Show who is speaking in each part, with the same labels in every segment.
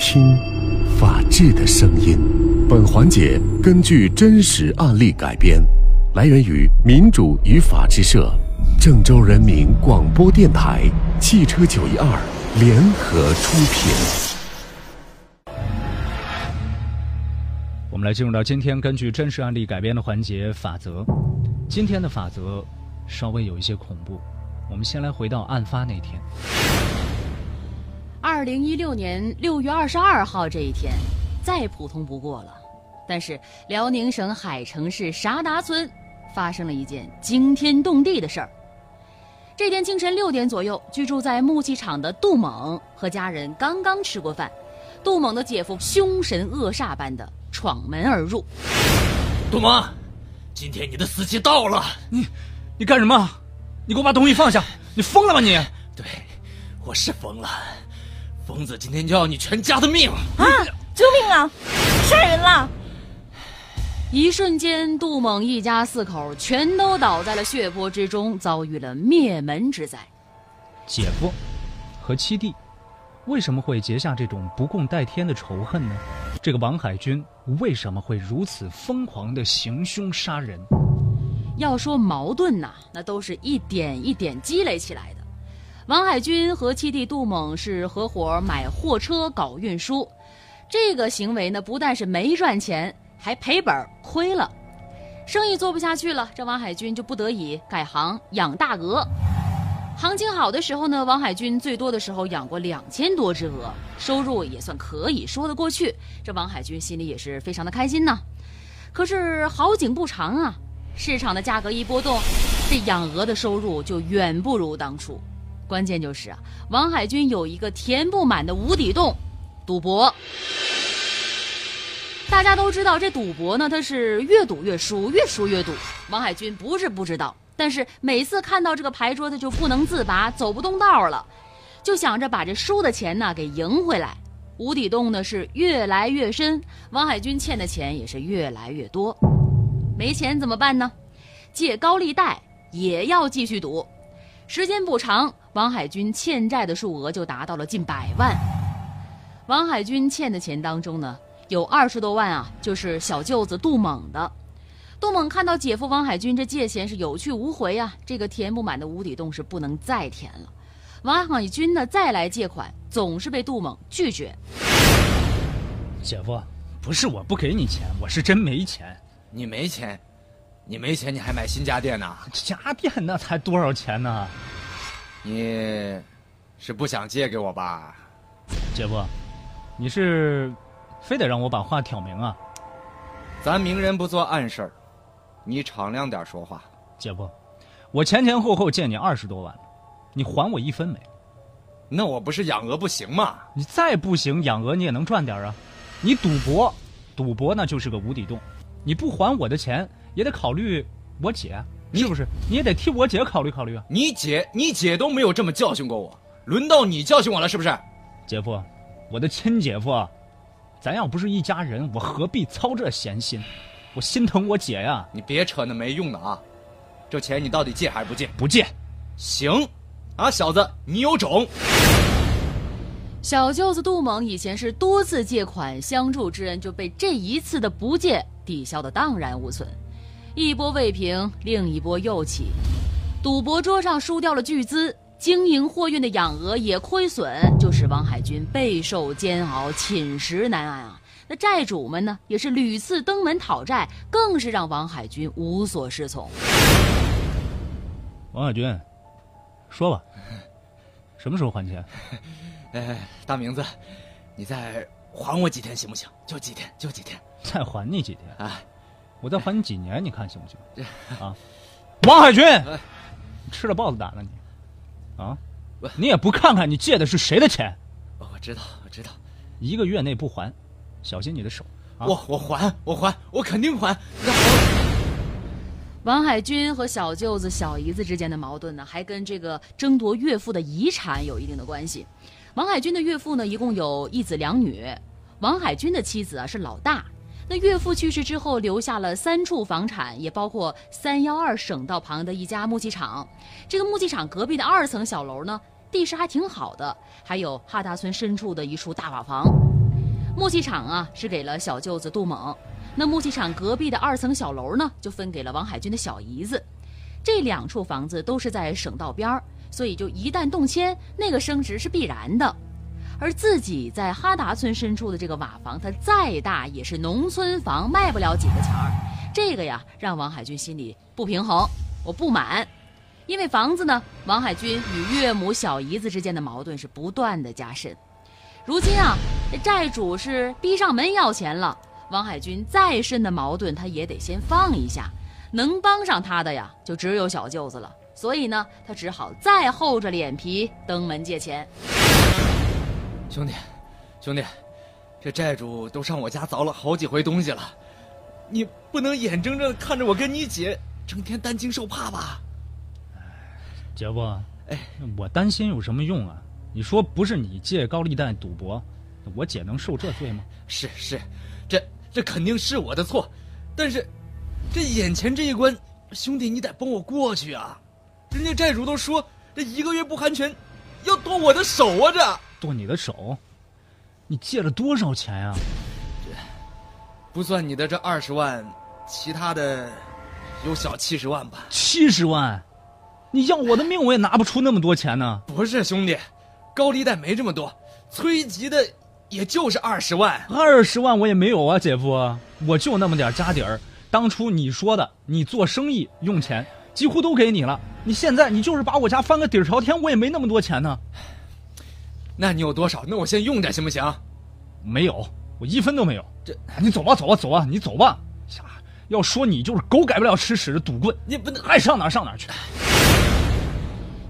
Speaker 1: 听，法治的声音。本环节根据真实案例改编，来源于民主与法治社、郑州人民广播电台、汽车九一二联合出品。
Speaker 2: 我们来进入到今天根据真实案例改编的环节法则。今天的法则稍微有一些恐怖。我们先来回到案发那天。
Speaker 3: 二零一六年六月二十二号这一天，再普通不过了。但是辽宁省海城市沙达村发生了一件惊天动地的事儿。这天清晨六点左右，居住在木器厂的杜猛和家人刚刚吃过饭，杜猛的姐夫凶神恶煞般的闯门而入。
Speaker 4: 杜猛，今天你的死期到了！
Speaker 2: 你，你干什么？你给我把东西放下！你疯了吗你？
Speaker 4: 对，我是疯了。疯子今天就要你全家的命
Speaker 5: 啊！救命啊！杀人了！
Speaker 3: 一瞬间，杜猛一家四口全都倒在了血泊之中，遭遇了灭门之灾。
Speaker 2: 姐夫和七弟为什么会结下这种不共戴天的仇恨呢？这个王海军为什么会如此疯狂的行凶杀人？
Speaker 3: 要说矛盾呐，那都是一点一点积累起来的。王海军和七弟杜猛是合伙买货车搞运输，这个行为呢，不但是没赚钱。还赔本亏了，生意做不下去了，这王海军就不得已改行养大鹅。行情好的时候呢，王海军最多的时候养过两千多只鹅，收入也算可以说得过去。这王海军心里也是非常的开心呐。可是好景不长啊，市场的价格一波动，这养鹅的收入就远不如当初。关键就是啊，王海军有一个填不满的无底洞，赌博。大家都知道，这赌博呢，他是越赌越输，越输越赌。王海军不是不知道，但是每次看到这个牌桌，他就不能自拔，走不动道了，就想着把这输的钱呢给赢回来。无底洞呢是越来越深，王海军欠的钱也是越来越多。没钱怎么办呢？借高利贷也要继续赌。时间不长，王海军欠债的数额就达到了近百万。王海军欠的钱当中呢。有二十多万啊，就是小舅子杜猛的。杜猛看到姐夫王海军这借钱是有去无回啊，这个填不满的无底洞是不能再填了。王海军呢再来借款，总是被杜猛拒绝。
Speaker 2: 姐夫，不是我不给你钱，我是真没钱。
Speaker 4: 你没钱？你没钱你还买新家电呢？
Speaker 2: 家电那才多少钱呢？
Speaker 4: 你，是不想借给我吧？
Speaker 2: 姐夫，你是？非得让我把话挑明啊！
Speaker 4: 咱明人不做暗事儿，你敞亮点说话。
Speaker 2: 姐夫，我前前后后借你二十多万了，你还我一分没？
Speaker 4: 那我不是养鹅不行吗？
Speaker 2: 你再不行，养鹅你也能赚点啊！你赌博，赌博那就是个无底洞。你不还我的钱，也得考虑我姐，是不是？你也得替我姐考虑考虑啊！
Speaker 4: 你姐，你姐都没有这么教训过我，轮到你教训我了，是不是？
Speaker 2: 姐夫，我的亲姐夫。咱要不是一家人，我何必操这闲心？我心疼我姐呀！
Speaker 4: 你别扯那没用的啊！这钱你到底借还是不借？
Speaker 2: 不借。
Speaker 4: 行，啊，小子，你有种！
Speaker 3: 小舅子杜猛以前是多次借款相助之恩，就被这一次的不借抵消的荡然无存。一波未平，另一波又起，赌博桌上输掉了巨资。经营货运的养鹅也亏损，就使王海军备受煎熬，寝食难安啊！那债主们呢，也是屡次登门讨债，更是让王海军无所适从。
Speaker 2: 王海军，说吧，什么时候还钱？
Speaker 4: 哎，大明子，你再还我几天行不行？就几天，就几天。
Speaker 2: 再还你几天？哎，我再还你几年，你看行不行？啊，王海军，吃了豹子胆了你。啊，你也不看看你借的是谁的钱？
Speaker 4: 我知道，我知道，
Speaker 2: 一个月内不还，小心你的手。
Speaker 4: 我我还我还我肯定还。
Speaker 3: 王海军和小舅子、小姨子之间的矛盾呢，还跟这个争夺岳父的遗产有一定的关系。王海军的岳父呢，一共有一子两女，王海军的妻子啊是老大。那岳父去世之后，留下了三处房产，也包括三幺二省道旁的一家木器厂。这个木器厂隔壁的二层小楼呢，地势还挺好的，还有哈达村深处的一处大瓦房。木器厂啊是给了小舅子杜猛，那木器厂隔壁的二层小楼呢就分给了王海军的小姨子。这两处房子都是在省道边儿，所以就一旦动迁，那个升值是必然的。而自己在哈达村深处的这个瓦房，它再大也是农村房，卖不了几个钱儿。这个呀，让王海军心里不平衡，我不满。因为房子呢，王海军与岳母、小姨子之间的矛盾是不断的加深。如今啊，债主是逼上门要钱了，王海军再深的矛盾他也得先放一下。能帮上他的呀，就只有小舅子了。所以呢，他只好再厚着脸皮登门借钱。
Speaker 4: 兄弟，兄弟，这债主都上我家凿了好几回东西了，你不能眼睁睁看着我跟你姐整天担惊受怕吧？
Speaker 2: 姐夫，
Speaker 4: 哎，
Speaker 2: 我担心有什么用啊？你说不是你借高利贷赌博，我姐能受这罪吗？
Speaker 4: 是是，这这肯定是我的错，但是。这眼前这一关，兄弟，你得帮我过去啊！人家债主都说这一个月不还钱，要剁我的手啊！这
Speaker 2: 剁你的手？你借了多少钱呀？
Speaker 4: 这不算你的这二十万，其他的有小七十万吧？
Speaker 2: 七十万？你要我的命，我也拿不出那么多钱呢！
Speaker 4: 不是兄弟，高利贷没这么多，催急的也就是二十万。
Speaker 2: 二十万我也没有啊，姐夫，我就那么点家底儿。当初你说的，你做生意用钱几乎都给你了。你现在你就是把我家翻个底儿朝天，我也没那么多钱呢。
Speaker 4: 那你有多少？那我先用着行不行？
Speaker 2: 没有，我一分都没有。这，你走吧，走吧，走吧，你走吧。呀，要说你就是狗改不了吃屎的赌棍，你不能爱上哪上哪去。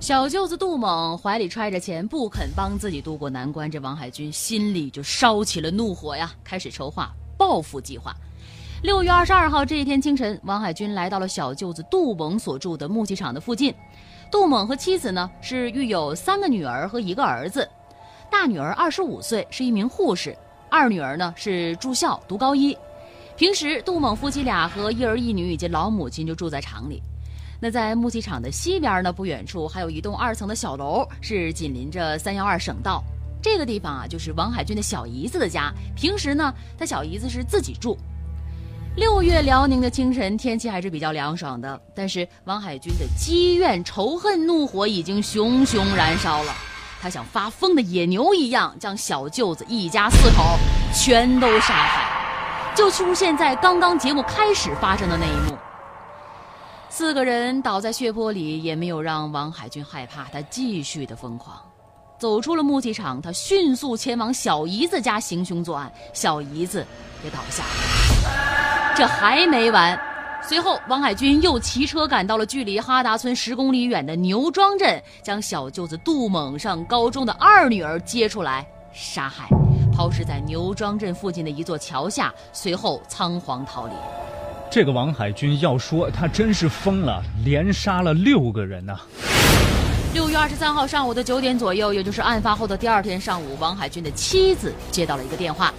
Speaker 3: 小舅子杜猛怀里揣着钱，不肯帮自己渡过难关，这王海军心里就烧起了怒火呀，开始筹划报复计划。六月二十二号这一天清晨，王海军来到了小舅子杜猛所住的木器厂的附近。杜猛和妻子呢是育有三个女儿和一个儿子，大女儿二十五岁，是一名护士；二女儿呢是住校读高一。平时杜猛夫妻俩和一儿一女以及老母亲就住在厂里。那在木器厂的西边呢，不远处还有一栋二层的小楼，是紧邻着三幺二省道。这个地方啊，就是王海军的小姨子的家。平时呢，他小姨子是自己住。六月辽宁的清晨，天气还是比较凉爽的，但是王海军的积怨、仇恨、怒火已经熊熊燃烧了。他像发疯的野牛一样，将小舅子一家四口全都杀害，就出现在刚刚节目开始发生的那一幕。四个人倒在血泊里，也没有让王海军害怕，他继续的疯狂。走出了木器厂，他迅速前往小姨子家行凶作案，小姨子也倒下了。这还没完，随后王海军又骑车赶到了距离哈达村十公里远的牛庄镇，将小舅子杜猛上高中的二女儿接出来杀害，抛尸在牛庄镇附近的一座桥下，随后仓皇逃离。
Speaker 2: 这个王海军要说他真是疯了，连杀了六个人呐！
Speaker 3: 六月二十三号上午的九点左右，也就是案发后的第二天上午，王海军的妻子接到了一个电话：“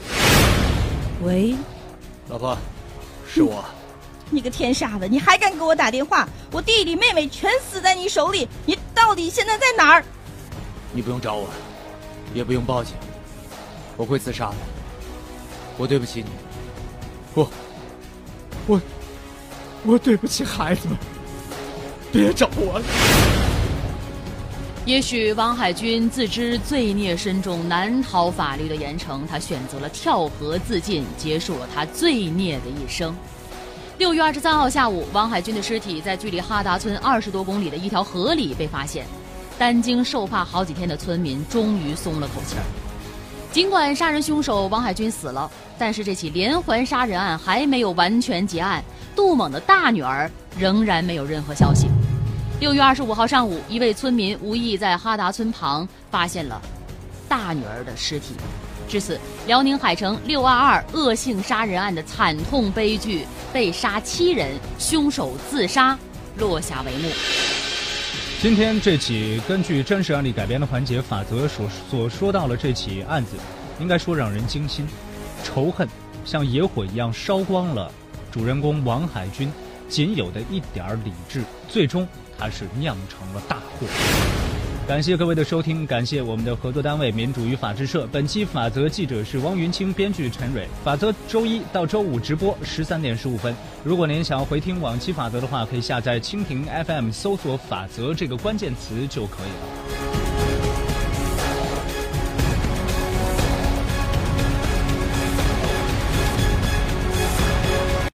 Speaker 5: 喂，
Speaker 4: 老婆。”是我，
Speaker 5: 你个天杀的！你还敢给我打电话？我弟弟妹妹全死在你手里！你到底现在在哪儿？
Speaker 4: 你不用找我，也不用报警，我会自杀的。我对不起你，我，我，我对不起孩子们，别找我了。
Speaker 3: 也许王海军自知罪孽深重，难逃法律的严惩，他选择了跳河自尽，结束了他罪孽的一生。六月二十三号下午，王海军的尸体在距离哈达村二十多公里的一条河里被发现。担惊受怕好几天的村民终于松了口气儿。尽管杀人凶手王海军死了，但是这起连环杀人案还没有完全结案。杜猛的大女儿仍然没有任何消息。六月二十五号上午，一位村民无意在哈达村旁发现了大女儿的尸体，至此，辽宁海城六二二恶性杀人案的惨痛悲剧——被杀七人，凶手自杀，落下帷幕。
Speaker 2: 今天这起根据真实案例改编的环节法则所所说到了这起案子，应该说让人惊心，仇恨像野火一样烧光了主人公王海军仅有的一点理智，最终。他是酿成了大祸。感谢各位的收听，感谢我们的合作单位民主与法制社。本期法则记者是汪云清，编剧陈蕊。法则周一到周五直播十三点十五分。如果您想要回听往期法则的话，可以下载蜻蜓 FM，搜索“法则”这个关键词就可以了。